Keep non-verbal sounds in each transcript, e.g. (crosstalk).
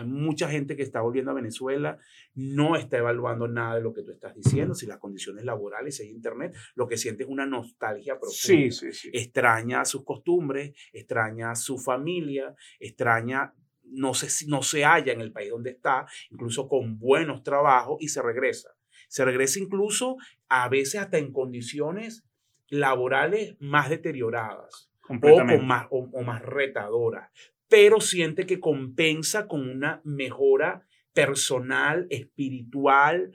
Hay mucha gente que está volviendo a Venezuela, no está evaluando nada de lo que tú estás diciendo, si las condiciones laborales, si hay internet, lo que siente es una nostalgia profunda. Sí, sí, sí. Extraña sus costumbres, extraña su familia, extraña, no se, no se halla en el país donde está, incluso con buenos trabajos y se regresa. Se regresa incluso a veces hasta en condiciones laborales más deterioradas o, más, o, o más retadoras, pero siente que compensa con una mejora personal, espiritual.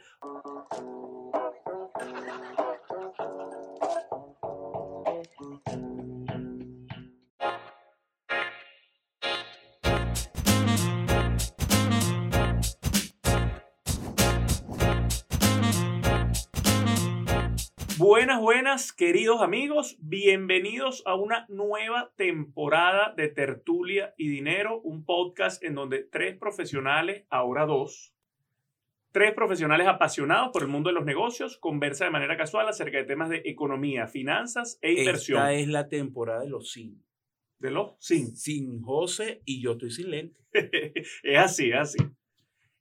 Buenas, queridos amigos. Bienvenidos a una nueva temporada de Tertulia y Dinero, un podcast en donde tres profesionales, ahora dos, tres profesionales apasionados por el mundo de los negocios, conversan de manera casual acerca de temas de economía, finanzas e inversión. Esta es la temporada de los sin. ¿De los sin? Sin José y yo estoy sin lente. (laughs) es así, es así.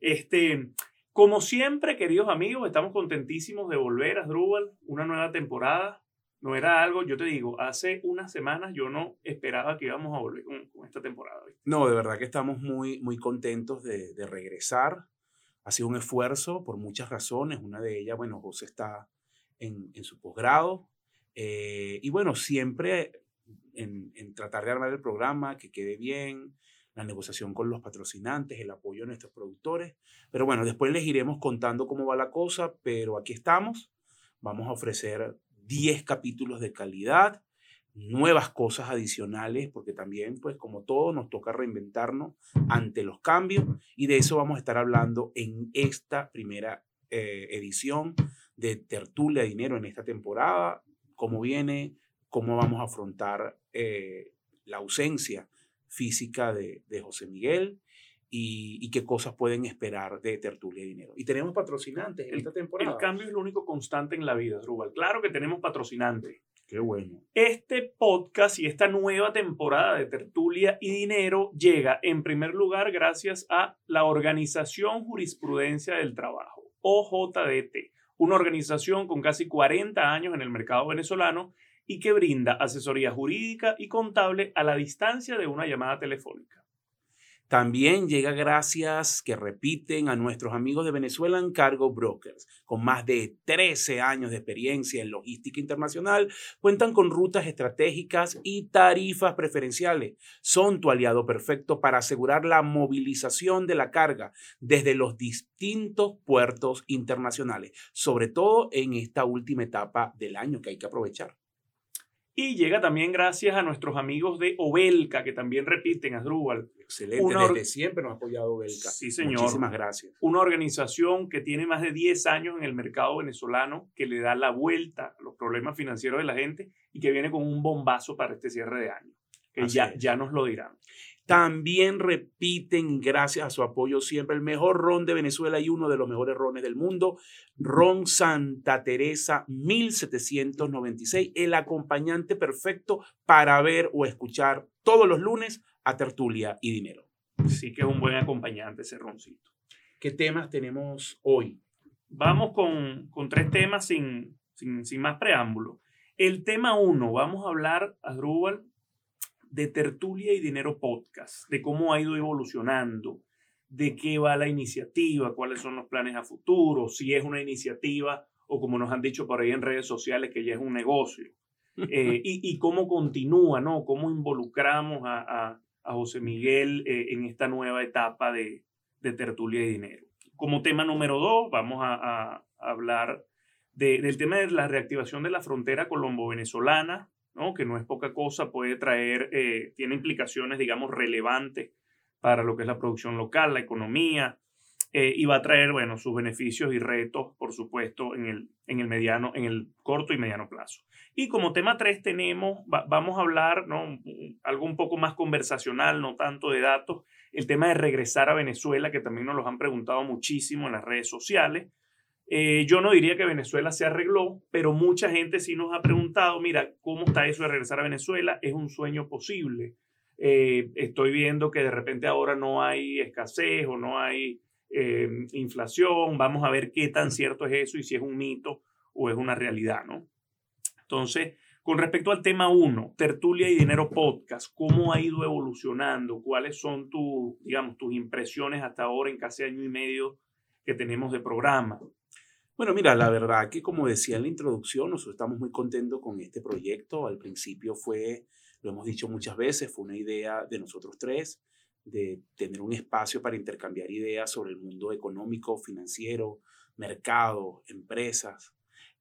Este, como siempre, queridos amigos, estamos contentísimos de volver a Drupal, una nueva temporada. No era algo, yo te digo, hace unas semanas yo no esperaba que íbamos a volver con, esta temporada. No, de verdad que estamos muy, muy contentos de, regresar. Ha sido un esfuerzo por muchas razones. Una de ellas, bueno, José está en, su posgrado. Eh, y bueno, siempre en tratar de armar el programa, que quede bien, la negociación con los patrocinantes, el apoyo a nuestros productores. Pero bueno, después les iremos contando cómo va la cosa, pero aquí estamos. Vamos a ofrecer 10 capítulos de calidad, nuevas cosas adicionales, porque también, pues como todo, nos toca reinventarnos ante los cambios y de eso vamos a estar hablando en esta primera eh, edición de Tertulia Dinero en esta temporada, cómo viene, cómo vamos a afrontar eh, la ausencia física de, de José Miguel y, y, qué cosas pueden esperar de Tertulia y Dinero. Y tenemos patrocinantes en esta temporada. El cambio es lo único constante en la vida, Rubal. Claro que tenemos patrocinantes. Qué bueno. Este podcast y esta nueva temporada de Tertulia y Dinero llega en primer lugar gracias a la Organización Jurisprudencia del Trabajo, OJDT, una organización con casi 40 años en el mercado venezolano y que brinda asesoría jurídica y contable a la distancia de una llamada telefónica. También llega gracias que repiten a nuestros amigos de Venezuelan Cargo Brokers. Con más de 13 años de experiencia en logística internacional, cuentan con rutas estratégicas y tarifas preferenciales. Son tu aliado perfecto para asegurar la movilización de la carga desde los distintos puertos internacionales, sobre todo en esta última etapa del año que hay que aprovechar. Y llega también gracias a nuestros amigos de Obelca, que también repiten, Asdrúbal. Excelente, una desde siempre nos ha apoyado Obelca. Sí, señor. Muchísimas gracias. Una organización que tiene más de 10 años en el mercado venezolano, que le da la vuelta a los problemas financieros de la gente y que viene con un bombazo para este cierre de año. Que ya, ya nos lo dirán. También repiten, gracias a su apoyo siempre, el mejor ron de Venezuela y uno de los mejores rones del mundo, Ron Santa Teresa 1796, el acompañante perfecto para ver o escuchar todos los lunes a Tertulia y Dinero. Sí que es un buen acompañante ese roncito. ¿Qué temas tenemos hoy? Vamos con, con tres temas sin, sin, sin más preámbulo. El tema uno, vamos a hablar, Adrúbal, de Tertulia y Dinero Podcast, de cómo ha ido evolucionando, de qué va la iniciativa, cuáles son los planes a futuro, si es una iniciativa o como nos han dicho por ahí en redes sociales que ya es un negocio, (laughs) eh, y, y, cómo continúa, ¿no? Cómo involucramos a, a, a José Miguel eh, en esta nueva etapa de, de, Tertulia y Dinero. Como tema número dos, vamos a, a hablar de, del tema de la reactivación de la frontera colombo-venezolana, ¿no? que no es poca cosa, puede traer, eh, tiene implicaciones, digamos, relevantes para lo que es la producción local, la economía, eh, y va a traer, bueno, sus beneficios y retos, por supuesto, en el, en el mediano, en el corto y mediano plazo. Y como tema 3 tenemos, va, vamos a hablar, ¿no? Algo un poco más conversacional, no tanto de datos, el tema de regresar a Venezuela, que también nos lo han preguntado muchísimo en las redes sociales. Eh, yo no diría que Venezuela se arregló, pero mucha gente sí nos ha preguntado, mira, ¿cómo está eso de regresar a Venezuela? ¿Es un sueño posible? eh, estoy viendo que de repente ahora no hay escasez o no hay eh, inflación, vamos a ver qué tan cierto es eso y si es un mito o es una realidad, ¿no? Entonces, con respecto al tema 1, Tertulia y Dinero Podcast, ¿cómo ha ido evolucionando? ¿Cuáles son tus, digamos, tus impresiones hasta ahora en casi año y medio que tenemos de programa? Bueno, mira, la verdad que como decía en la introducción, nosotros estamos muy contentos con este proyecto. Al principio fue, lo hemos dicho muchas veces, fue una idea de nosotros tres, de tener un espacio para intercambiar ideas sobre el mundo económico, financiero, mercado, empresas.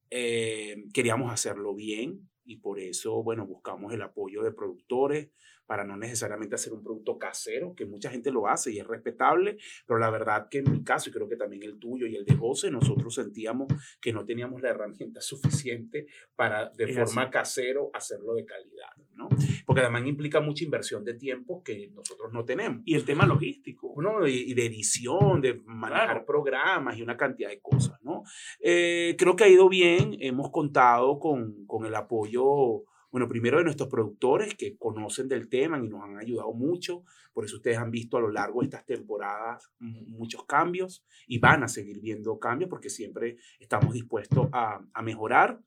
Eh, queríamos hacerlo bien, y por eso, bueno, buscamos el apoyo de productores para no necesariamente hacer un producto casero, que mucha gente lo hace y es respetable, pero la verdad que en mi caso, y creo que también el tuyo y el de José, nosotros sentíamos que no teníamos la herramienta (laughs) suficiente para de forma casero hacerlo de calidad, ¿no? Porque además implica mucha inversión de tiempo que nosotros no tenemos. Y el tema logístico. ¿no? Y, de edición, de manejar programas y una cantidad de cosas, ¿no? Eh, creo que ha ido bien, hemos contado con, con el apoyo bueno, primero de nuestros productores que conocen del tema y nos han ayudado mucho. Por eso ustedes han visto a lo largo de estas temporadas muchos cambios y van a seguir viendo cambios porque siempre estamos dispuestos a, a mejorar.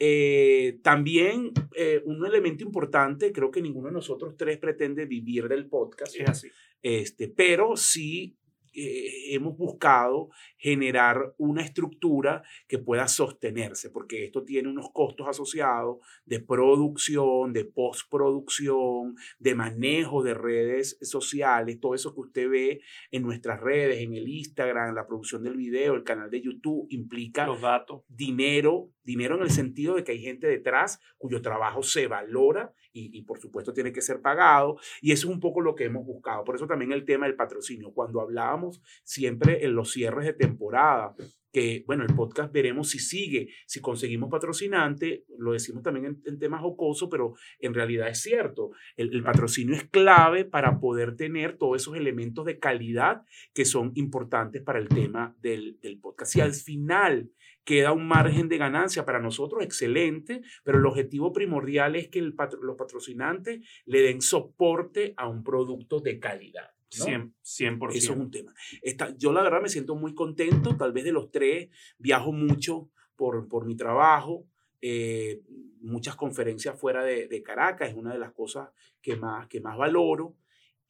Eh, también eh, un elemento importante, creo que ninguno de nosotros tres pretende vivir del podcast. Es así. Este, pero sí eh, hemos buscado generar una estructura que pueda sostenerse, porque esto tiene unos costos asociados de producción, de postproducción, de manejo de redes sociales, todo eso que usted ve en nuestras redes, en el Instagram, la producción del video, el canal de YouTube, implica Los datos. dinero, dinero en el sentido de que hay gente detrás cuyo trabajo se valora y, por supuesto tiene que ser pagado. Y eso es un poco lo que hemos buscado. Por eso también el tema del patrocinio. Cuando hablábamos siempre en los cierres de temporada, que, bueno, el podcast veremos si sigue, si conseguimos patrocinante, lo decimos también en, en temas jocosos, pero en realidad es cierto, el, el, patrocinio es clave para poder tener todos esos elementos de calidad que son importantes para el tema del, del podcast. Y al final queda un margen de ganancia para nosotros, excelente, pero el objetivo primordial es que el patro, los patrocinantes le den soporte a un producto de calidad. ¿no? 100%, 100%. Eso es un tema. Esta, yo la verdad me siento muy contento, tal vez de los tres, viajo mucho por, por mi trabajo, eh, muchas conferencias fuera de, de, Caracas, es una de las cosas que más, que más valoro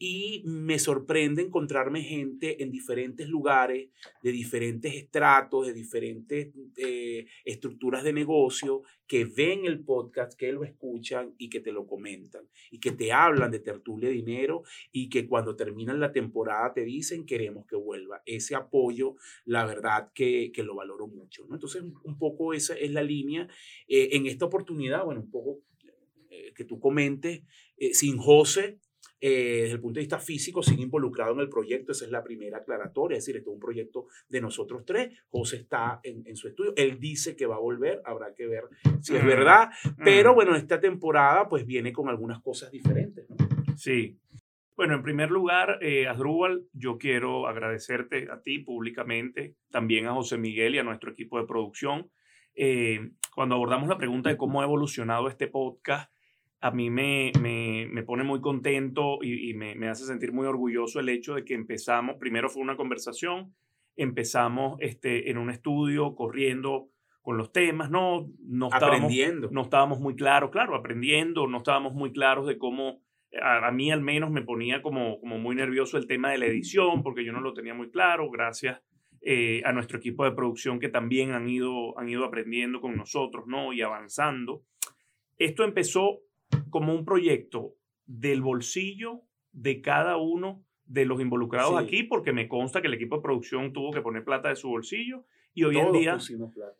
y me sorprende encontrarme gente en diferentes lugares, de diferentes estratos, de diferentes eh, estructuras de negocio, que ven el podcast, que lo escuchan y que te lo comentan, y que te hablan de tertulia de dinero y que cuando terminan la temporada te dicen queremos que vuelva. Ese apoyo, la verdad que, que lo valoro mucho. ¿no? Entonces, un poco esa es la línea. Eh, en esta oportunidad, bueno, un poco eh, que tú comentes, sin José, eh, desde el punto de vista físico sigue involucrado en el proyecto, esa es la primera aclaratoria, es decir, esto es un proyecto de nosotros tres, José está en, en su estudio, él dice que va a volver, habrá que ver si es verdad, pero bueno, esta temporada pues viene con algunas cosas diferentes. ¿no? Sí. Bueno, en primer lugar, eh, Asdrúbal, yo quiero agradecerte a ti públicamente, también a José Miguel y a nuestro equipo de producción. Eh, cuando abordamos la pregunta de cómo ha evolucionado este podcast, a mí me, me, me pone muy contento y, y me, me, hace sentir muy orgulloso el hecho de que empezamos, primero fue una conversación, empezamos este, en un estudio corriendo con los temas, no, no, estábamos, aprendiendo. no estábamos muy claros, claro, aprendiendo, no estábamos muy claros de cómo, a, a, mí al menos me ponía como, como muy nervioso el tema de la edición, porque yo no lo tenía muy claro, gracias eh, a nuestro equipo de producción que también han ido, han ido aprendiendo con nosotros, ¿no? Y avanzando. Esto empezó como un proyecto del bolsillo de cada uno de los involucrados sí. aquí, porque me consta que el equipo de producción tuvo que poner plata de su bolsillo y hoy Todos en día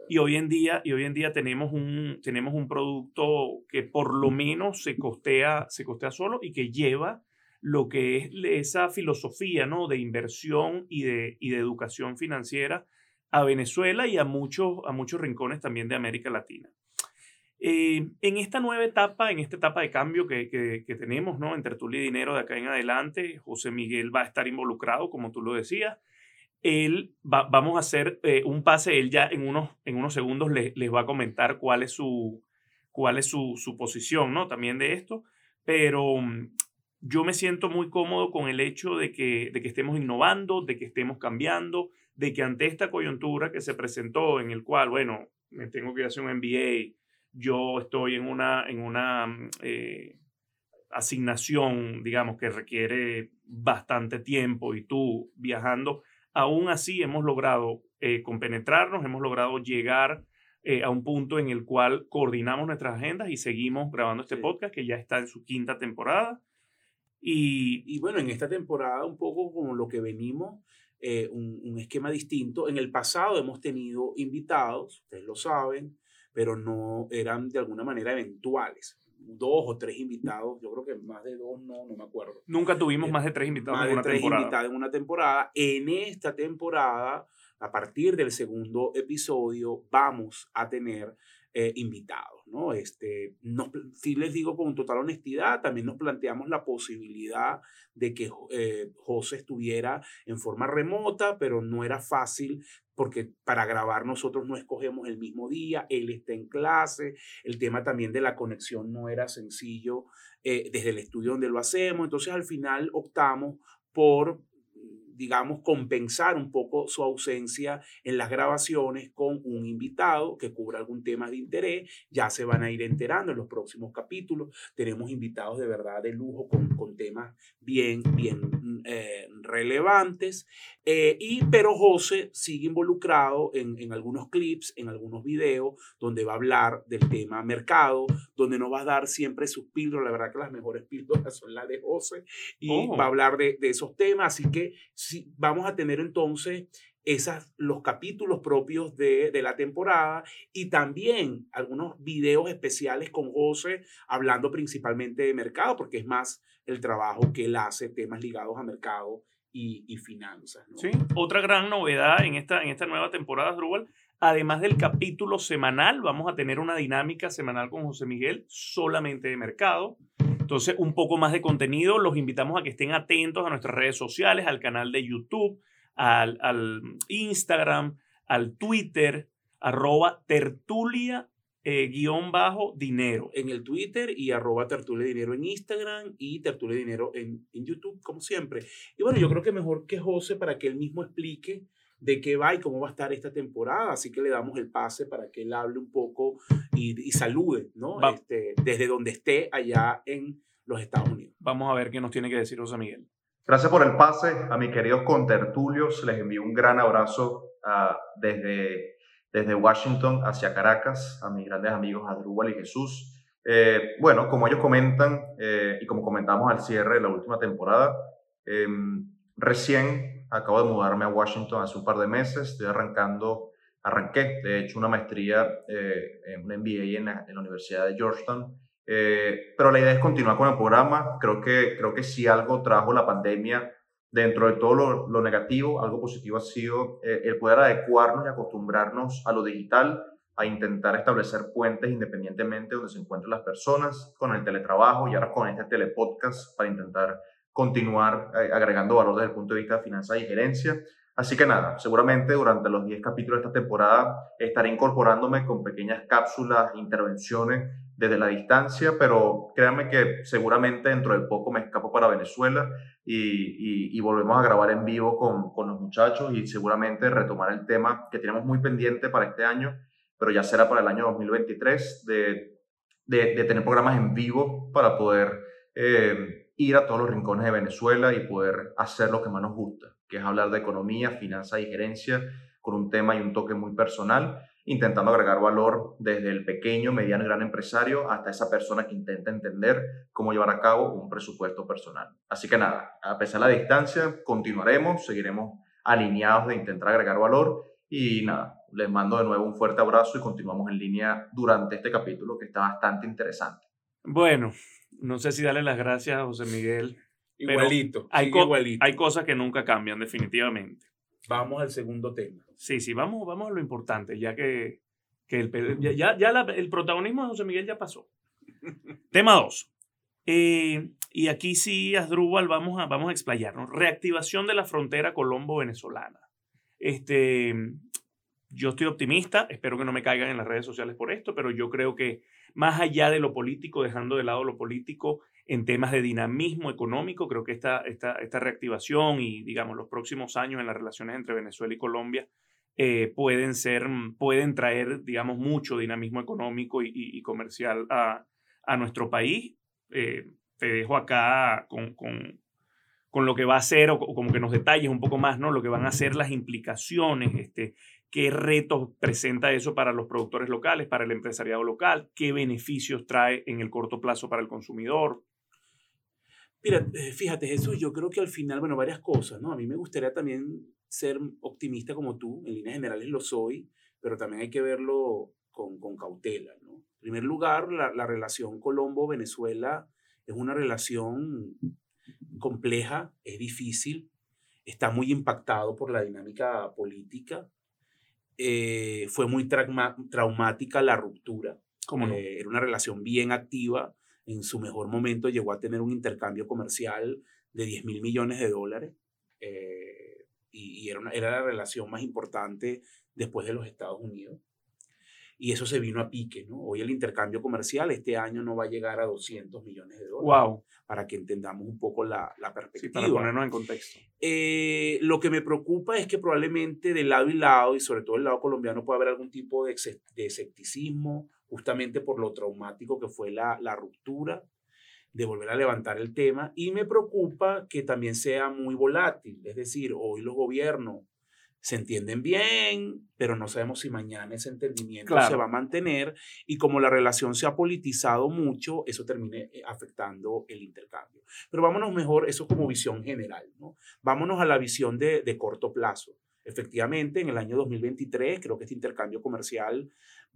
y hoy en día y hoy en día tenemos un tenemos un producto que por lo menos se costea se costea solo y que lleva lo que es esa filosofía ¿no? de inversión y de, y de educación financiera a Venezuela y a muchos, a muchos rincones también de América Latina. Eh, en esta nueva etapa, en esta etapa de cambio que, tenemos, ¿no? En Tertulia y Dinero de acá en adelante, José Miguel va a estar involucrado, como tú lo decías. Él va, vamos a hacer eh, un pase, él ya en unos, en unos segundos les, les va a comentar cuál es su, cuál es su, su posición, ¿no? También de esto. Pero yo me siento muy cómodo con el hecho de que, de que estemos innovando, de que estemos cambiando, de que ante esta coyuntura que se presentó en el cual, bueno, me tengo que hacer un MBA, yo estoy en una, en una mm, eh, asignación, digamos, que requiere bastante tiempo y tú viajando, aún así hemos logrado eh, compenetrarnos, hemos logrado llegar eh, a un punto en el cual coordinamos nuestras agendas y seguimos grabando este podcast que ya está en su quinta temporada. Y, y bueno, en esta temporada un poco como lo que venimos, eh, un, un, esquema distinto. En el pasado hemos tenido invitados, ustedes lo saben, pero no eran de alguna manera eventuales dos o tres invitados, yo creo que más de dos no, no me acuerdo. Nunca tuvimos eh, más de tres invitados en una tres temporada. invitados en una temporada. En esta temporada, a partir del segundo episodio, vamos a tener eh, invitados, ¿no? Este, nos, si les digo con total honestidad, también nos planteamos la posibilidad de que eh, José estuviera en forma remota, pero no era fácil porque para grabar nosotros no escogemos el mismo día, él está en clase, el tema también de la conexión no era sencillo eh, desde el estudio donde lo hacemos, entonces al final optamos por digamos, compensar un poco su ausencia en las grabaciones con un invitado que cubra algún tema de interés. Ya se van a ir enterando en los próximos capítulos. Tenemos invitados de verdad de lujo con, con temas bien, bien eh, relevantes. Eh, y, pero José sigue involucrado en, en, algunos clips, en algunos videos, donde va a hablar del tema mercado, donde nos va a dar siempre sus píldoras. La verdad que las mejores (laughs) píldoras son las de José. Y oh. va a hablar de, de, esos temas. Así que si, vamos a tener entonces esas, los capítulos propios de, de, la temporada y también algunos videos especiales con José hablando principalmente de mercado, porque es más el trabajo que él hace, temas ligados a mercado y, finanzas. Sí, otra gran novedad en esta, en esta nueva temporada, Drubal, además del capítulo semanal, vamos a tener una dinámica semanal con José Miguel solamente de mercado. Entonces, un poco más de contenido, los invitamos a que estén atentos a nuestras redes sociales, al canal de YouTube, al, Instagram, al Twitter, arroba tertulia eh, guion bajo dinero. En el Twitter y arroba tertulia dinero en Instagram y tertulia dinero en, en YouTube, como siempre. Y bueno, yo creo que mejor que José para que él mismo explique de qué va y cómo va a estar esta temporada. Así que le damos el pase para que él hable un poco y, y salude, ¿no? Este, desde donde esté allá en los Estados Unidos. Vamos a ver qué nos tiene que decir José Miguel. Gracias por el pase a mis queridos contertulios. Les envío un gran abrazo uh, desde, desde Washington hacia Caracas, a mis grandes amigos Adrúbal y Jesús. Eh, bueno, como ellos comentan eh, y como comentamos al cierre de la última temporada, eh, recién acabo de mudarme a Washington hace un par de meses. Estoy arrancando, arranqué de hecho una maestría eh, en un MBA en la, en la Universidad de Georgetown pero la idea es continuar con el programa. Creo que, creo que si algo trajo la pandemia dentro de todo lo, negativo, algo positivo ha sido eh, el poder adecuarnos y acostumbrarnos a lo digital, a intentar establecer puentes independientemente donde se encuentren las personas, con el teletrabajo y ahora con este telepodcast para intentar continuar eh, agregando valor desde el punto de vista de finanzas y gerencia. Así que nada, seguramente durante los 10 capítulos de esta temporada estaré incorporándome con pequeñas cápsulas, intervenciones desde la distancia, pero créanme que seguramente dentro de poco me escapo para Venezuela y, volvemos a grabar en vivo con, los muchachos y seguramente retomar el tema que tenemos muy pendiente para este año, pero ya será para el año 2023, de, de, de tener programas en vivo para poder eh, ir a todos los rincones de Venezuela y poder hacer lo que más nos gusta, que es hablar de economía, finanzas y gerencia con un tema y un toque muy personal intentando agregar valor desde el pequeño, mediano y gran empresario hasta esa persona que intenta entender cómo llevar a cabo un presupuesto personal. Así que nada, a pesar de la distancia, continuaremos, seguiremos alineados de intentar agregar valor y nada, les mando de nuevo un fuerte abrazo y continuamos en línea durante este capítulo que está bastante interesante. Bueno, no sé si darle las gracias a José Miguel. Igualito. Hay, igualito. hay cosas que nunca cambian, definitivamente. Vamos al segundo tema. Sí, sí, vamos, vamos a lo importante, ya que, que el, ya, ya la, el protagonismo de José Miguel ya pasó. (laughs) tema 2. Eh, y aquí sí, Asdrúbal, vamos a, vamos a explayarnos. Reactivación de la frontera colombo-venezolana. Este, yo estoy optimista, espero que no me caigan en las redes sociales por esto, pero yo creo que más allá de lo político, dejando de lado lo político, en temas de dinamismo económico. Creo que esta, esta, esta reactivación y, digamos, los próximos años en las relaciones entre Venezuela y Colombia eh, pueden ser, pueden traer, digamos, mucho dinamismo económico y, comercial a, a, nuestro país. Eh, te dejo acá con, con, con, lo que va a ser, o, como que nos detalles un poco más, ¿no? Lo que van a ser las implicaciones, este, qué retos presenta eso para los productores locales, para el empresariado local, qué beneficios trae en el corto plazo para el consumidor. Mira, eh, fíjate Jesús, yo creo que al final, bueno, varias cosas, ¿no? A mí me gustaría también ser optimista como tú, en líneas generales lo soy, pero también hay que verlo con, con cautela, ¿no? En primer lugar, la, la relación Colombo-Venezuela es una relación compleja, es difícil, está muy impactado por la dinámica política, eh, fue muy traumática la ruptura. como eh, era una relación bien activa. En su mejor momento llegó a tener un intercambio comercial de 10 mil millones de dólares. Eh, y, era, una, era la relación más importante después de los Estados Unidos y eso se vino a pique, ¿no? Hoy el intercambio comercial este año no va a llegar a 200 millones de dólares. Wow. Para que entendamos un poco la, la perspectiva. para ponernos en contexto. Eh, lo que me preocupa es que probablemente de lado y lado, y sobre todo del lado colombiano, puede haber algún tipo de, de escepticismo, justamente por lo traumático que fue la, la ruptura de volver a levantar el tema. Y me preocupa que también sea muy volátil, es decir, hoy los gobiernos se entienden bien, pero no sabemos si mañana ese entendimiento se va a mantener y como la relación se ha politizado mucho, eso termine eh, afectando el intercambio. Pero vámonos mejor, eso como visión general, ¿no? Vámonos a la visión de, de corto plazo. Efectivamente, en el año 2023 creo que este intercambio comercial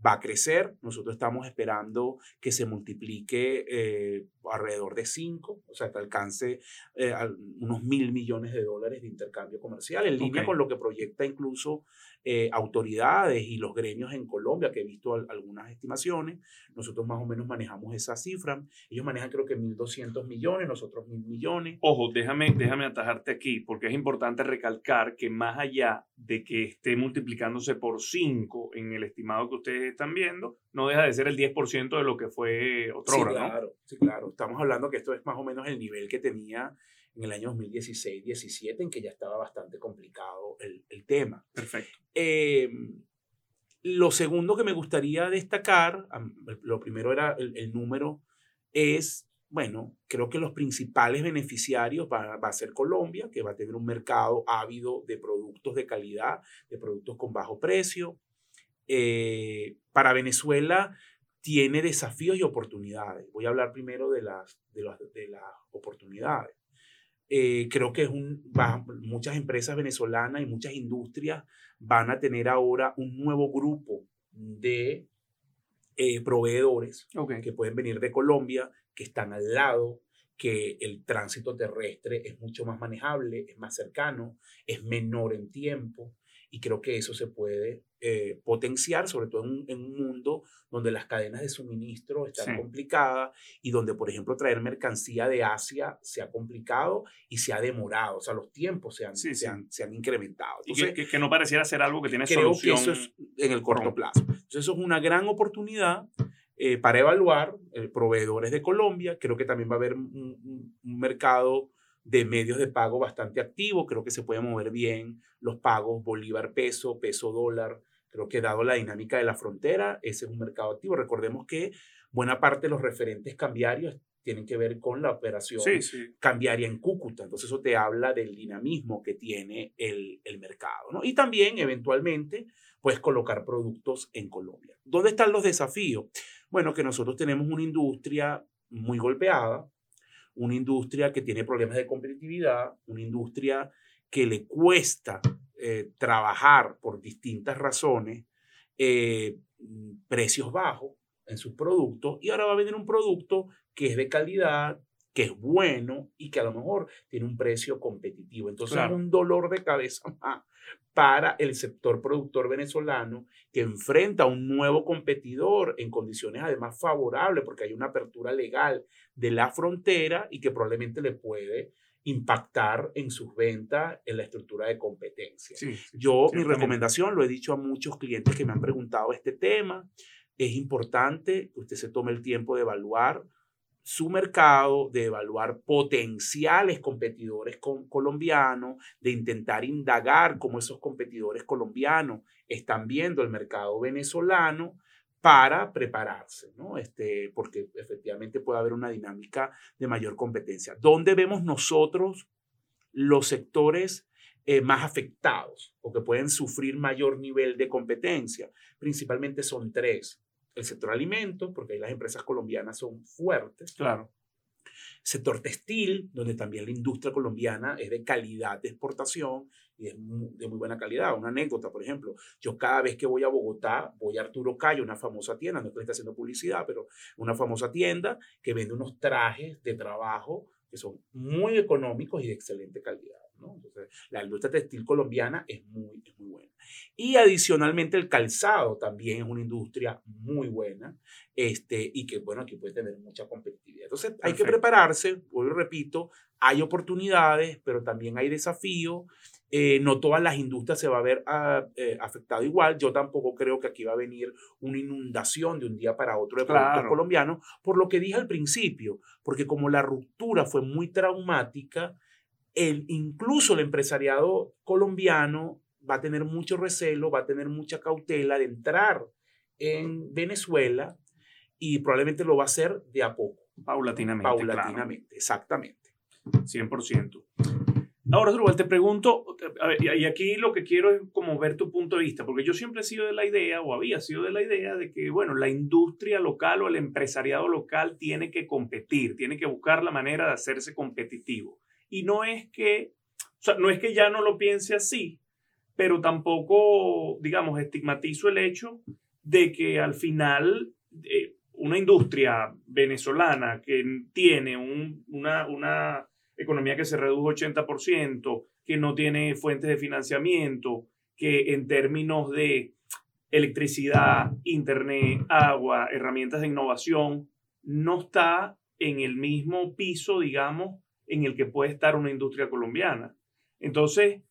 va a crecer. Nosotros estamos esperando que se multiplique eh, alrededor de 5, o sea, que alcance eh, unos mil millones de dólares de intercambio comercial, en línea con lo que proyecta incluso eh, autoridades y los gremios en Colombia, que he visto algunas estimaciones. Nosotros más o menos manejamos esa cifra. Ellos manejan creo que 1.200 millones, nosotros 1.000 millones. Ojo, déjame, déjame atajarte aquí, porque es importante recalcar que más allá de que esté multiplicándose por 5 en el estimado que ustedes están viendo, no deja de ser el 10% de lo que fue otro sí, claro, Sí, claro. Estamos hablando que esto es más o menos el nivel que tenía en el año 2016-17, en que ya estaba bastante complicado el, el tema. Perfecto. Eh, lo segundo que me gustaría destacar, lo primero era el, el, número, es, bueno, creo que los principales beneficiarios va, va, a ser Colombia, que va a tener un mercado ávido de productos de calidad, de productos con bajo precio. Eh, para Venezuela tiene desafíos y oportunidades. Voy a hablar primero de las, de las, de las oportunidades. Eh, creo que es un, va, muchas empresas venezolanas y muchas industrias van a tener ahora un nuevo grupo de eh, proveedores okay. que pueden venir de Colombia, que están al lado, que el tránsito terrestre es mucho más manejable, es más cercano, es menor en tiempo y creo que eso se puede eh, potenciar, sobre todo en, en, un mundo donde las cadenas de suministro están sí. complicadas y donde, por ejemplo, traer mercancía de Asia se ha complicado y se ha demorado, o sea, los tiempos se han, sí, se sí. han, se han incrementado. Entonces, y que, que, no pareciera ser algo que tiene creo solución. que eso es en el corto plazo. Entonces, eso es una gran oportunidad eh, para evaluar eh, proveedores de Colombia. Creo que también va a haber un, un, un mercado de medios de pago bastante activo. Creo que se pueden mover bien los pagos bolívar-peso, peso-dólar. Creo que dado la dinámica de la frontera, ese es un mercado activo. Recordemos que buena parte de los referentes cambiarios tienen que ver con la operación sí, sí. cambiaria en Cúcuta. Entonces eso te habla del dinamismo que tiene el, el mercado. ¿no? Y también, eventualmente, puedes colocar productos en Colombia. ¿Dónde están los desafíos? Bueno, que nosotros tenemos una industria muy golpeada, una industria que tiene problemas de competitividad, una industria que le cuesta eh, trabajar por distintas razones, eh, precios bajos en sus productos, y ahora va a venir un producto que es de calidad, que es bueno y que a lo mejor tiene un precio competitivo. Entonces claro. es un dolor de cabeza (laughs) más para el sector productor venezolano que enfrenta a un nuevo competidor en condiciones además favorables porque hay una apertura legal de la frontera y que probablemente le puede impactar en sus ventas, en la estructura de competencia. Sí, sí, Yo, mi recomendación, lo he dicho a muchos clientes que me han preguntado este tema, es importante que usted se tome el tiempo de evaluar su mercado, de evaluar potenciales competidores colombianos, de intentar indagar cómo esos competidores colombianos están viendo el mercado venezolano para prepararse, ¿no? Este, porque efectivamente puede haber una dinámica de mayor competencia. ¿Dónde vemos nosotros los sectores eh, más afectados o que pueden sufrir mayor nivel de competencia? Principalmente son tres. El sector alimentos, porque ahí las empresas colombianas son fuertes. Claro. Sector textil, donde también la industria colombiana es de calidad de exportación y es de muy buena calidad. Una anécdota, por ejemplo, yo cada vez que voy a Bogotá, voy a Arturo Calle, una famosa tienda, no estoy haciendo publicidad, pero una famosa tienda que vende unos trajes de trabajo que son muy económicos y de excelente calidad. ¿No? Entonces, la industria textil colombiana es muy, es muy buena. Y adicionalmente el calzado también es una industria muy buena este, y que, bueno, aquí puede tener mucha competitividad. Entonces, hay que prepararse, vuelvo repito, hay oportunidades, pero también hay desafíos eh, no todas las industrias se va a ver ah, eh, afectado igual. Yo tampoco creo que aquí va a venir una inundación de un día para otro de productos colombianos, por lo que dije al principio, porque como la ruptura fue muy traumática, el, incluso el empresariado colombiano va a tener mucho recelo, va a tener mucha cautela de entrar en Venezuela y probablemente lo va a hacer de a poco. Paulatinamente. Paulatinamente, exactamente. 100%. Ahora, Drubal, te pregunto, y aquí lo que quiero es como ver tu punto de vista, porque yo siempre he sido de la idea, o había sido de la idea, de que, bueno, la industria local o el empresariado local tiene que competir, tiene que buscar la manera de hacerse competitivo. Y no es que, o sea, no es que ya no lo piense así, pero tampoco, digamos, estigmatizo el hecho de que al final eh, una industria venezolana que tiene una, una economía que se redujo 80%, que no tiene fuentes de financiamiento, que en términos de electricidad, internet, agua, herramientas de innovación, no está en el mismo piso, digamos, en el que puede estar una industria colombiana. Entonces,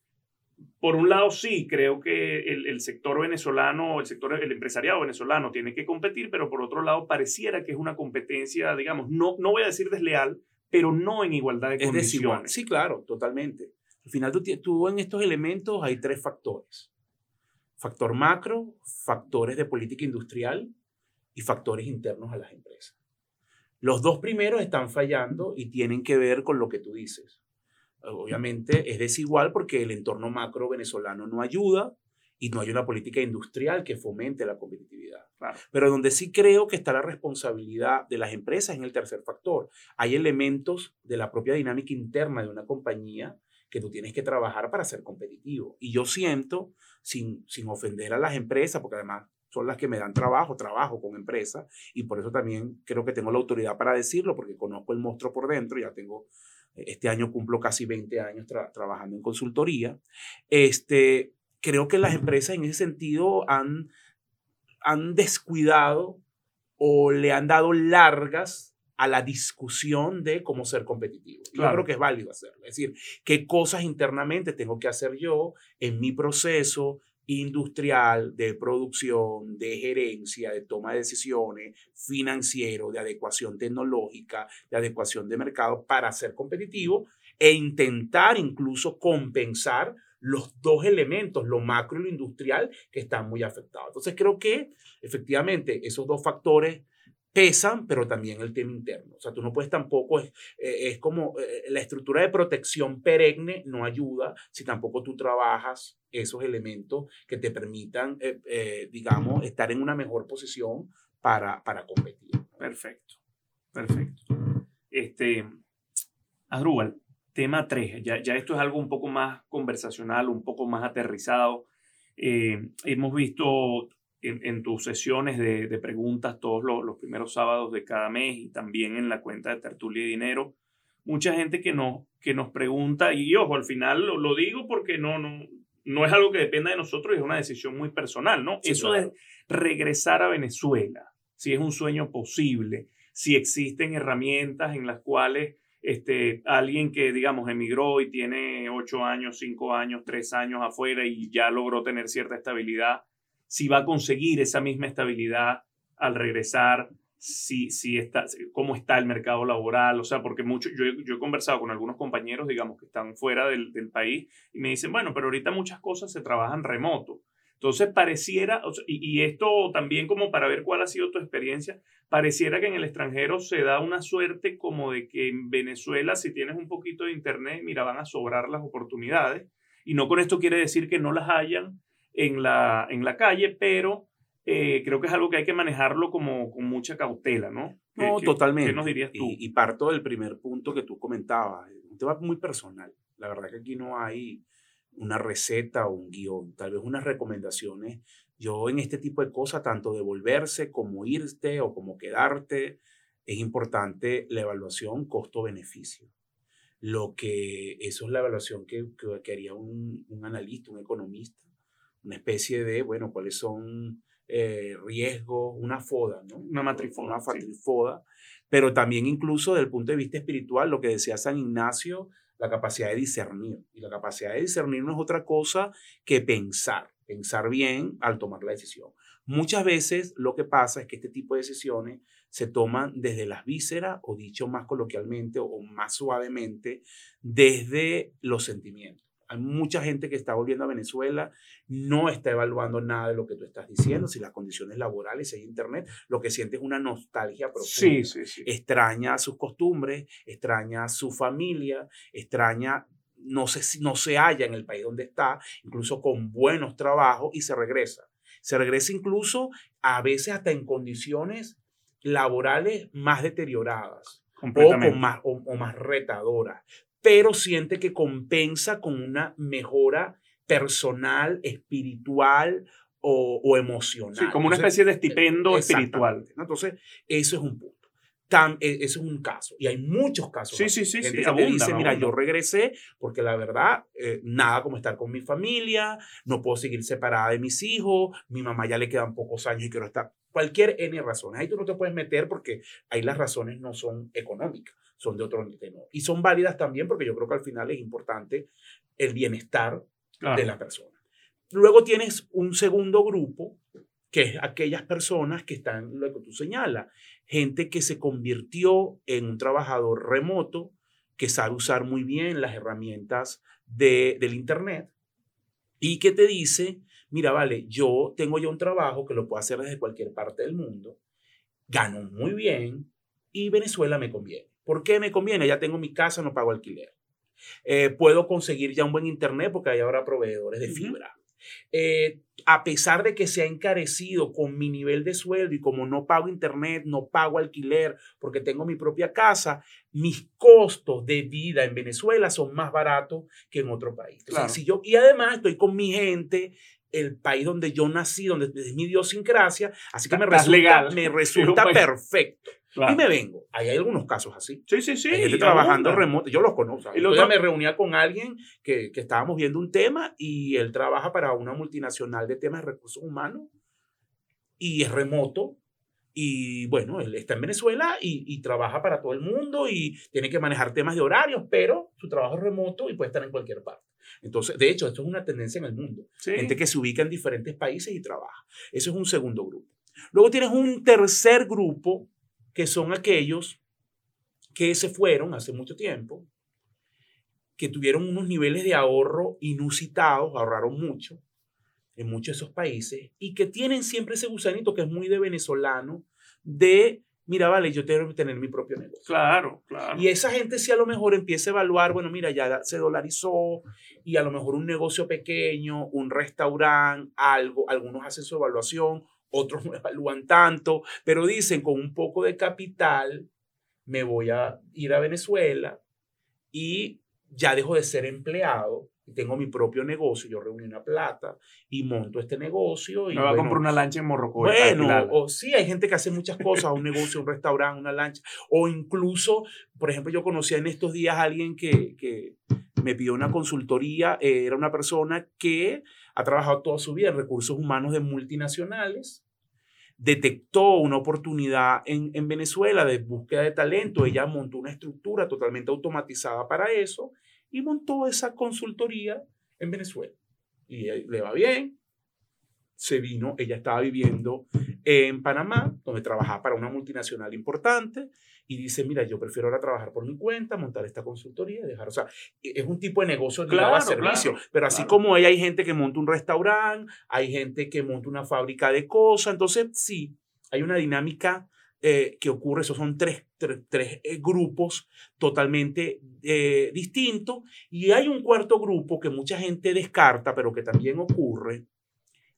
por un lado, sí, creo que el, sector venezolano, el sector, el empresariado venezolano tiene que competir, pero por otro lado, pareciera que es una competencia, digamos, no, no voy a decir desleal, pero no en igualdad de condiciones. Sí, claro, totalmente. Al final tú, tú en estos elementos hay tres factores. Factor macro, factores de política industrial y factores internos a las empresas. Los dos primeros están fallando y tienen que ver con lo que tú dices. Obviamente es desigual porque el entorno macro venezolano no ayuda, y no hay una política industrial que fomente la competitividad. Pero donde sí creo que está la responsabilidad de las empresas en el tercer factor. Hay elementos de la propia dinámica interna de una compañía que tú tienes que trabajar para ser competitivo. Y yo siento, sin, sin ofender a las empresas, porque además son las que me dan trabajo, trabajo con empresas, y por eso también creo que tengo la autoridad para decirlo, porque conozco el monstruo por dentro, ya tengo, este año cumplo casi 20 años trabajando en consultoría. Este, creo que las empresas en ese sentido han, han descuidado o le han dado largas a la discusión de cómo ser competitivo. Yo creo que es válido hacerlo. Es decir, qué cosas internamente tengo que hacer yo en mi proceso industrial, de producción, de gerencia, de toma de decisiones, financiero, de adecuación tecnológica, de adecuación de mercado para ser competitivo e intentar incluso compensar los dos elementos, lo macro y lo industrial, que están muy afectados. Entonces creo que efectivamente esos dos factores pesan, pero también el tema interno. O sea, tú no puedes tampoco, es, eh, es como eh, la estructura de protección perenne no ayuda si tampoco tú trabajas esos elementos que te permitan, eh, digamos, estar en una mejor posición para, para competir. Perfecto, perfecto. Este, Adrúbal, Tema 3, ya, ya esto es algo un poco más conversacional, un poco más aterrizado. Eh, hemos visto en, tus sesiones de, de preguntas todos los, los, primeros sábados de cada mes y también en la cuenta de Tertulia y Dinero, mucha gente que nos, que nos pregunta, y ojo, al final lo, lo, digo porque no, no, no es algo que dependa de nosotros, es una decisión muy personal, ¿no? Eso de regresar a Venezuela, si es un sueño posible, si existen herramientas en las cuales este, alguien que, digamos, emigró y tiene ocho años, cinco años, tres años afuera y ya logró tener cierta estabilidad, si va a conseguir esa misma estabilidad al regresar, si, si está, cómo está el mercado laboral, o sea, porque mucho, yo, yo he conversado con algunos compañeros, digamos, que están fuera del, país y me dicen, bueno, pero ahorita muchas cosas se trabajan remoto. Entonces pareciera, y, y, esto también como para ver cuál ha sido tu experiencia, pareciera que en el extranjero se da una suerte como de que en Venezuela si tienes un poquito de internet, mira, van a sobrar las oportunidades. Y no con esto quiere decir que no las hayan en la, en la calle, pero eh, creo que es algo que hay que manejarlo como con mucha cautela, ¿no? No, totalmente. ¿Qué nos dirías tú? Y, y, parto del primer punto que tú comentabas, un tema muy personal. La verdad que aquí no hay una receta o un guion, tal vez unas recomendaciones. Yo en este tipo de cosas, tanto devolverse como irte o como quedarte, es importante la evaluación costo-beneficio. Lo que eso es la evaluación que, que, haría un, un, analista, un economista, una especie de, bueno, cuáles son eh, riesgos, una foda, ¿no? Una matrifoda. Una matrifoda, sí. pero también incluso desde el punto de vista espiritual, lo que decía San Ignacio, la capacidad de discernir. Y la capacidad de discernir no es otra cosa que pensar, pensar bien al tomar la decisión. Muchas veces lo que pasa es que este tipo de decisiones se toman desde las vísceras o dicho más coloquialmente o más suavemente, desde los sentimientos. Hay mucha gente que está volviendo a Venezuela, no está evaluando nada de lo que tú estás diciendo, si las condiciones laborales, si hay internet, lo que siente es una nostalgia profunda. Sí, sí, sí. Extraña sus costumbres, extraña su familia, extraña, no se, no se halla en el país donde está, incluso con buenos trabajos y se regresa. Se regresa incluso a veces hasta en condiciones laborales más deterioradas o, más, o, o más retadoras, pero siente que compensa con una mejora personal, espiritual o, o emocional. Sí, como una Entonces, especie de estipendo espiritual. ¿no? Entonces, eso es un punto. Tan, eso es un caso. Y hay muchos casos. Sí, sí, sí. Gente sí, que abunda, dice, mira, abunda. yo regresé porque la verdad, eh, nada como estar con mi familia, no puedo seguir separada de mis hijos, mi mamá ya le quedan pocos años y quiero estar. Cualquier N razones. Ahí tú no te puedes meter porque ahí las razones no son económicas, son de otro tenor. Y son válidas también porque yo creo que al final es importante el bienestar Claro. de la persona. Luego tienes un segundo grupo, que es aquellas personas que están, lo que tú señalas, gente que se convirtió en un trabajador remoto, que sabe usar muy bien las herramientas de, del Internet y que te dice, mira, vale, yo tengo ya un trabajo que lo puedo hacer desde cualquier parte del mundo, gano muy bien y Venezuela me conviene. ¿Por qué me conviene? Ya tengo mi casa, no pago alquiler. Eh, puedo conseguir ya un buen internet porque hay ahora proveedores de fibra. Eh, a pesar de que se ha encarecido con mi nivel de sueldo y como no pago internet, no pago alquiler porque tengo mi propia casa, mis costos de vida en Venezuela son más baratos que en otro país. Entonces, Claro. si yo, y además estoy con mi gente, el país donde yo nací, donde es mi idiosincrasia, así que me resulta, legal. me (laughs) resulta país. perfecto. Claro. Y me vengo. Ahí hay algunos casos así. Sí, sí, sí. Hay gente trabajando abunda. remoto, yo los conozco. Y lo luego otro- me reunía con alguien que, que estábamos viendo un tema y él trabaja para una multinacional de temas de recursos humanos y es remoto. Y bueno, él está en Venezuela y, y trabaja para todo el mundo y tiene que manejar temas de horarios, pero su trabajo es remoto y puede estar en cualquier parte. Entonces, de hecho, esto es una tendencia en el mundo. Sí. Gente que se ubica en diferentes países y trabaja. Eso es un segundo grupo. Luego tienes un tercer grupo que son aquellos que se fueron hace mucho tiempo, que tuvieron unos niveles de ahorro inusitados, ahorraron mucho en muchos de esos países y que tienen siempre ese gusanito que es muy de venezolano, de, mira, vale, yo tengo que tener mi propio negocio. Claro, claro. Y esa gente sí a lo mejor empieza a evaluar, bueno, mira, ya se dolarizó y a lo mejor un negocio pequeño, un restaurante, algo, algunos hacen su evaluación, otros no (laughs) evalúan tanto, pero dicen con un poco de capital me voy a ir a Venezuela y ya dejo de ser empleado y tengo mi propio negocio, yo reuní una plata y monto este negocio. Y Me va a bueno, comprar una lancha en Morrocoy. bueno, o sí, hay gente que hace muchas cosas, un negocio, un restaurante, una lancha, o incluso, por ejemplo, yo conocí en estos días a alguien que, que me pidió una consultoría, eh, era una persona que ha trabajado toda su vida en recursos humanos de multinacionales, detectó una oportunidad en, en Venezuela de búsqueda de talento, ella montó una estructura totalmente automatizada para eso y montó esa consultoría en Venezuela. Y eh, le va bien, se vino, ella estaba viviendo en Panamá, donde trabajaba para una multinacional importante, y dice, mira, yo prefiero ahora trabajar por mi cuenta, montar esta consultoría y dejar, o sea, e, es un tipo de negocio que claro, servicio, pero así como hay, hay gente que monta un restaurante, hay gente que monta una fábrica de cosas, entonces sí, hay una dinámica eh, que ocurre, esos son tres, tres, eh, grupos totalmente eh, distintos, y hay un cuarto grupo que mucha gente descarta, pero que también ocurre,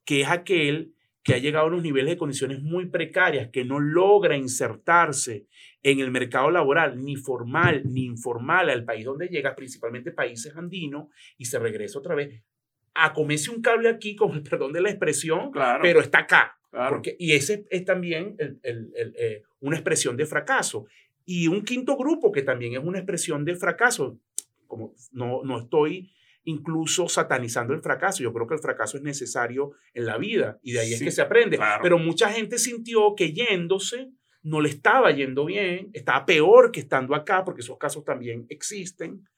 que es aquel que ha llegado a unos niveles de condiciones muy precarias, que no logra insertarse en el mercado laboral, ni formal ni informal, al país donde llega, principalmente países andinos, y se regresa otra vez a comerse un cable aquí, con el perdón de la expresión, pero está acá. Porque, y ese es también el, eh, una expresión de fracaso. Y un quinto grupo que también es una expresión de fracaso, como no, no estoy incluso satanizando el fracaso. Yo creo que el fracaso es necesario en la vida y de ahí es que se aprende. Pero mucha gente sintió que yéndose no le estaba yendo bien, estaba peor que estando acá, porque esos casos también existen.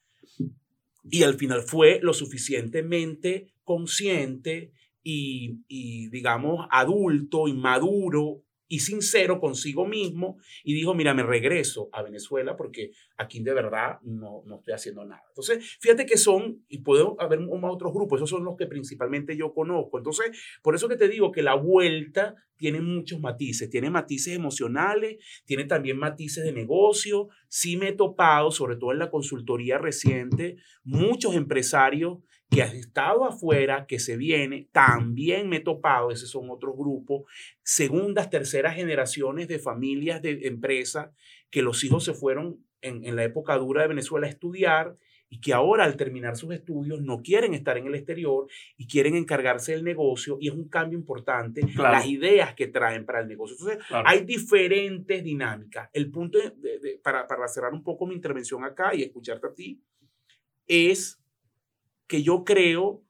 Y al final fue lo suficientemente consciente y, y digamos, adulto y maduro y sincero consigo mismo y dijo, mira, me regreso a Venezuela porque aquí de verdad no, no estoy haciendo nada. Entonces, fíjate que son, y puedo haber otros grupos, esos son los que principalmente yo conozco. Entonces, por eso que te digo que la vuelta tiene muchos matices, tiene matices emocionales, tiene también matices de negocio. Sí me he topado, sobre todo en la consultoría reciente, muchos empresarios que has estado afuera, que se viene, también me he topado, esos son otros grupos, segundas, terceras generaciones de familias de empresas, que los hijos se fueron en, en, la época dura de Venezuela a estudiar y que ahora al terminar sus estudios no quieren estar en el exterior y quieren encargarse del negocio y es un cambio importante las ideas que traen para el negocio. Entonces, hay diferentes dinámicas. El punto, para, para cerrar un poco mi intervención acá y escucharte a ti, es que yo creo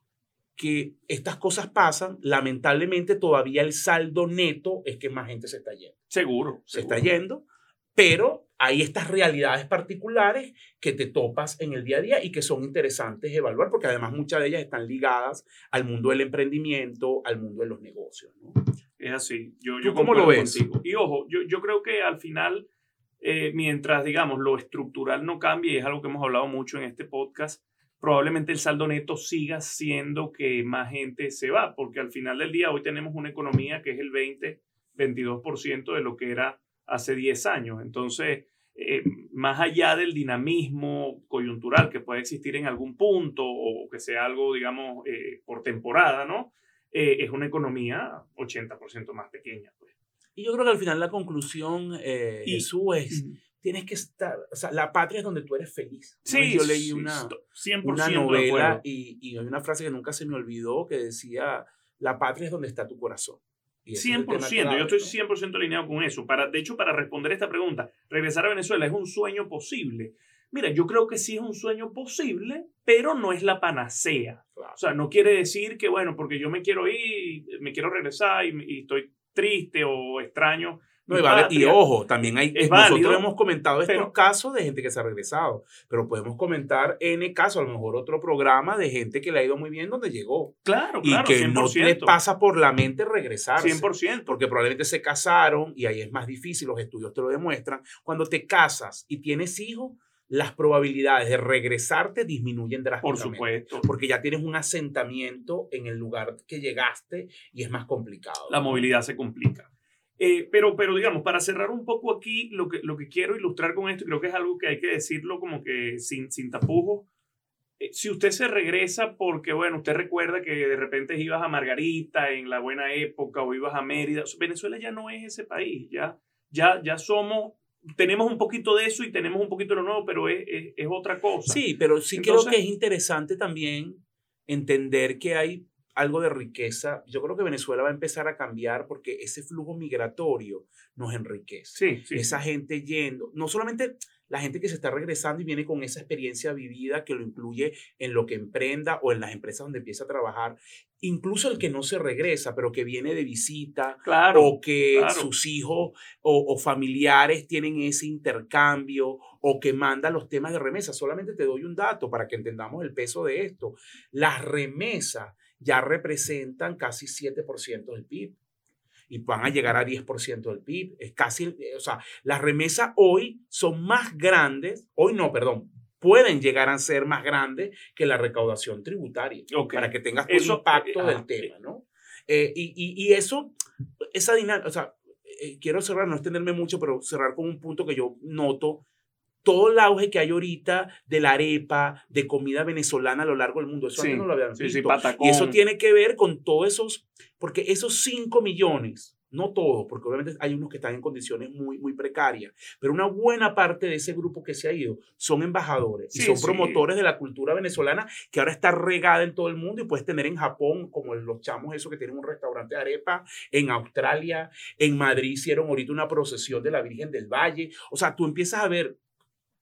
que estas cosas pasan, lamentablemente todavía el saldo neto es que más gente se está yendo. Seguro. Se está yendo, pero hay estas realidades particulares que te topas en el día a día y que son interesantes evaluar, porque además muchas de ellas están ligadas al mundo del emprendimiento, al mundo de los negocios. Es así. Yo, yo ¿Cómo lo ves? Contigo. Y ojo, yo, yo creo que al final, eh, mientras, digamos, lo estructural no cambie, y es algo que hemos hablado mucho en este podcast, probablemente el saldo neto siga siendo que más gente se va, porque al final del día hoy tenemos una economía que es el 20, 22% de lo que era hace 10 años. Entonces, eh, más allá del dinamismo coyuntural que puede existir en algún punto o que sea algo, digamos, eh, por temporada, ¿no? Eh, es una economía 80% más pequeña. Pues. Y yo creo que al final la conclusión, y, Jesús, es tienes que estar, o sea, la patria es donde tú eres feliz. Sí, yo leí una, una novela y, y, hay una frase que nunca se me olvidó que decía, la patria es donde está tu corazón. 100%, yo estoy 100% alineado con eso. Para, de hecho, para responder esta pregunta, regresar a Venezuela es un sueño posible. Mira, yo creo que sí es un sueño posible, pero no es la panacea. O sea, no quiere decir que, bueno, porque yo me quiero ir, me quiero regresar y, y estoy triste o extraño y, ojo, también hay, nosotros hemos comentado estos casos de gente que se ha regresado, pero podemos comentar N casos, a lo mejor otro programa de gente que le ha ido muy bien donde llegó. Claro, y que no le pasa por la mente regresar 100%. Porque probablemente se casaron y ahí es más difícil, los estudios te lo demuestran. Cuando te casas y tienes hijos, las probabilidades de regresarte disminuyen drásticamente. Por supuesto. Porque ya tienes un asentamiento en el lugar que llegaste y es más complicado. La movilidad se complica. Eh, pero, pero digamos, para cerrar un poco aquí, lo que, lo que quiero ilustrar con esto, creo que es algo que hay que decirlo como que sin, sin tapujos. Eh, si usted se regresa porque, bueno, usted recuerda que de repente ibas a Margarita en la buena época o ibas a Mérida, Venezuela ya no es ese país, ya, ya, ya somos, tenemos un poquito de eso y tenemos un poquito de lo nuevo, pero es, es, otra cosa. Sí, pero sí creo que es interesante también entender que hay algo de riqueza. Yo creo que Venezuela va a empezar a cambiar porque ese flujo migratorio nos enriquece. Esa gente yendo, no solamente la gente que se está regresando y viene con esa experiencia vivida que lo incluye en lo que emprenda o en las empresas donde empieza a trabajar, incluso el que no se regresa, pero que viene de visita claro, o que sus hijos o, o, familiares tienen ese intercambio o que manda los temas de remesa. Solamente te doy un dato para que entendamos el peso de esto. Las remesas ya representan casi 7% del PIB. y van a llegar a 10% del PIB. Es casi, eh, o sea, las remesas hoy son más grandes, hoy no, perdón, pueden llegar a ser más grandes que la recaudación tributaria, para que tengas el impacto del tema, ¿no? Eh, y, y, y, eso, esa dinámica, o sea, eh, quiero cerrar, no extenderme mucho, pero cerrar con un punto que yo noto todo el auge que hay ahorita de la arepa, de comida venezolana a lo largo del mundo. Eso antes no lo habían visto. y eso tiene que ver con todos esos, porque esos 5 millones no todos, porque obviamente hay unos que están en condiciones muy, muy precarias, pero una buena parte de ese grupo que se ha ido son embajadores y son promotores de la cultura venezolana que ahora está regada en todo el mundo y puedes tener en Japón, como los chamos esos que tienen un restaurante de arepa, en Australia, en Madrid hicieron ahorita una procesión de la Virgen del Valle. O sea, tú empiezas a ver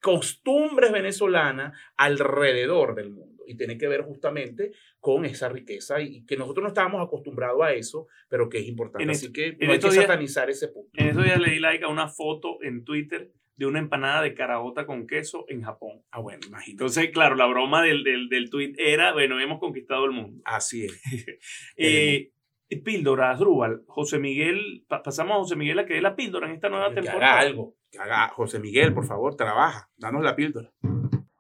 costumbres venezolanas alrededor del mundo y tiene que ver justamente con esa riqueza y que nosotros no estábamos acostumbrados a eso, pero que es importante. Así que no hay que satanizar ese punto. En esos días le di like a una foto en Twitter de una empanada de carabota con queso en Japón. Ah, bueno, imagínate. Entonces, claro, la broma del, del, del tweet era, bueno, hemos conquistado el mundo. Así es. (laughs) eh, píldora, Asdrúbal. José Miguel, pasamos a José Miguel a que dé la píldora en esta nueva temporada. Algo, José Miguel, por favor, trabaja, danos la píldora.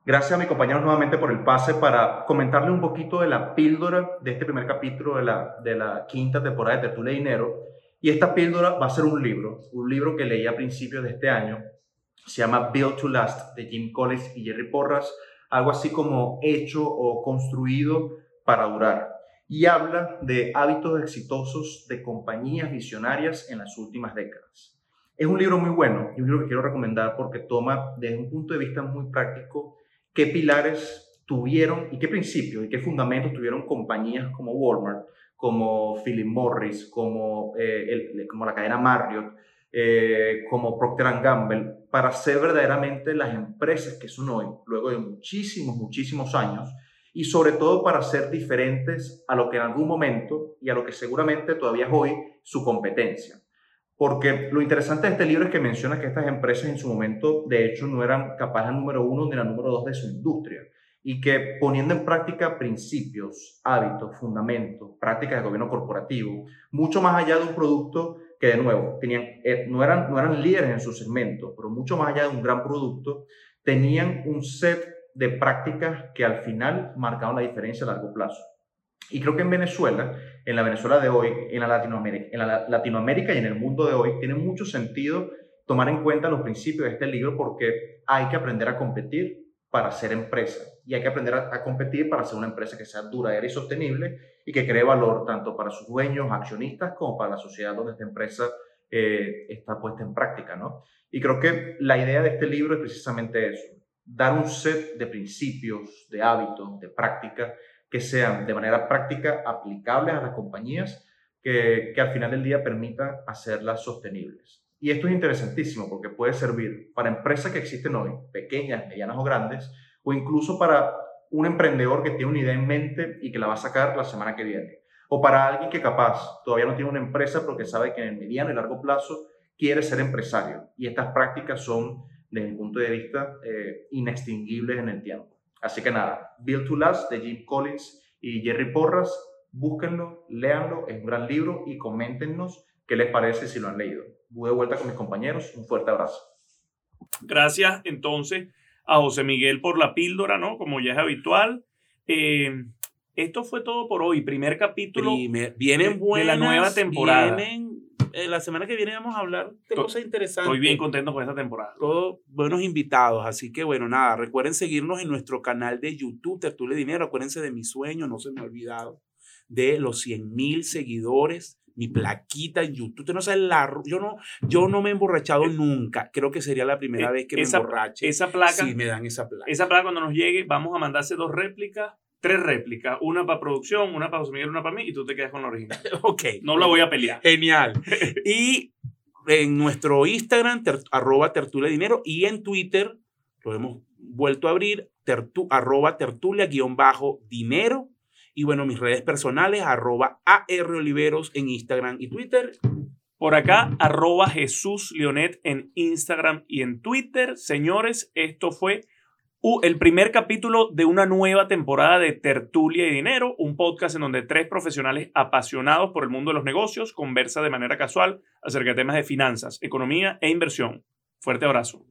Gracias a mi compañero nuevamente por el pase para comentarle un poquito de la píldora de este primer capítulo de la, de la quinta temporada de Tertulia Dinero. Y esta píldora va a ser un libro, un libro que leí a principios de este año. Se llama Build to Last de Jim Collins y Jerry Porras, algo así como hecho o construido para durar. Y habla de hábitos exitosos de compañías visionarias en las últimas décadas. Es un libro muy bueno y un libro que quiero recomendar porque toma desde un punto de vista muy práctico qué pilares tuvieron y qué principios y qué fundamentos tuvieron compañías como Walmart, como Philip Morris, como, eh, como la cadena Marriott, eh, como Procter Gamble, para ser verdaderamente las empresas que son hoy, luego de muchísimos, muchísimos años, y sobre todo para ser diferentes a lo que en algún momento y a lo que seguramente todavía es hoy su competencia. Porque lo interesante de este libro es que menciona que estas empresas en su momento, de hecho, no eran capaces número uno ni la número dos de su industria. Y que poniendo en práctica principios, hábitos, fundamentos, prácticas de gobierno corporativo, mucho más allá de un producto que, de nuevo, tenían, eh, no, eran, no eran líderes en su segmento, pero mucho más allá de un gran producto, tenían un set de prácticas que al final marcaban la diferencia a largo plazo. Y creo que en Venezuela, en la Venezuela de hoy, en la Latinoamérica, en la Latinoamérica y en el mundo de hoy, tiene mucho sentido tomar en cuenta los principios de este libro porque hay que aprender a competir para ser empresa y hay que aprender a, competir para ser una empresa que sea duradera y sostenible y que cree valor tanto para sus dueños, accionistas, como para la sociedad donde esta empresa eh, está puesta en práctica, ¿no? Y creo que la idea de este libro es precisamente eso, dar un set de principios, de hábitos, de prácticas que sean de manera práctica aplicables a las compañías que, que al final del día permitan hacerlas sostenibles. Y esto es interesantísimo porque puede servir para empresas que existen hoy, pequeñas, medianas o grandes, o incluso para un emprendedor que tiene una idea en mente y que la va a sacar la semana que viene. O para alguien que capaz todavía no tiene una empresa porque sabe que en el mediano y largo plazo quiere ser empresario. Y estas prácticas son, desde mi punto de vista, eh, inextinguibles en el tiempo. Así que nada, Build to Last de Jim Collins y Jerry Porras, búsquenlo, léanlo, es un gran libro y coméntenos qué les parece si lo han leído. Voy de vuelta con mis compañeros, un fuerte abrazo. Gracias entonces a José Miguel por la píldora, ¿no? Como ya es habitual. Eh, esto fue todo por hoy, primer capítulo vienen de, la nueva temporada. Eh, la semana que viene vamos a hablar de cosas interesantes. Estoy bien contento con esta temporada. Todos buenos invitados, así que bueno, nada, recuerden seguirnos en nuestro canal de YouTube, Tertulia Dinero, acuérdense de mi sueño, no se me ha olvidado, de los 100 mil seguidores, mi plaquita en YouTube. Usted no sabe la... Yo no, yo no me he emborrachado eh, nunca, creo que sería la primera eh, vez que me emborrache. Esa placa... Si me dan esa placa. Esa placa cuando nos llegue, vamos a mandarse dos réplicas tres réplicas, una para producción, una para José Miguel, una para mí, y tú te quedas con la original. (laughs) ok. No la voy a pelear. Genial. (laughs) y en nuestro Instagram, arroba tertulia dinero, y en Twitter, lo hemos vuelto a abrir, tertu, arroba tertulia guion bajo dinero. Y bueno, mis redes personales, arroba AR Oliveros en Instagram y Twitter. Por acá, arroba Jesús Leonet en Instagram y en Twitter. Señores, esto fue el primer capítulo de una nueva temporada de Tertulia y Dinero, un podcast en donde tres profesionales apasionados por el mundo de los negocios conversan de manera casual acerca de temas de finanzas, economía e inversión. Fuerte abrazo.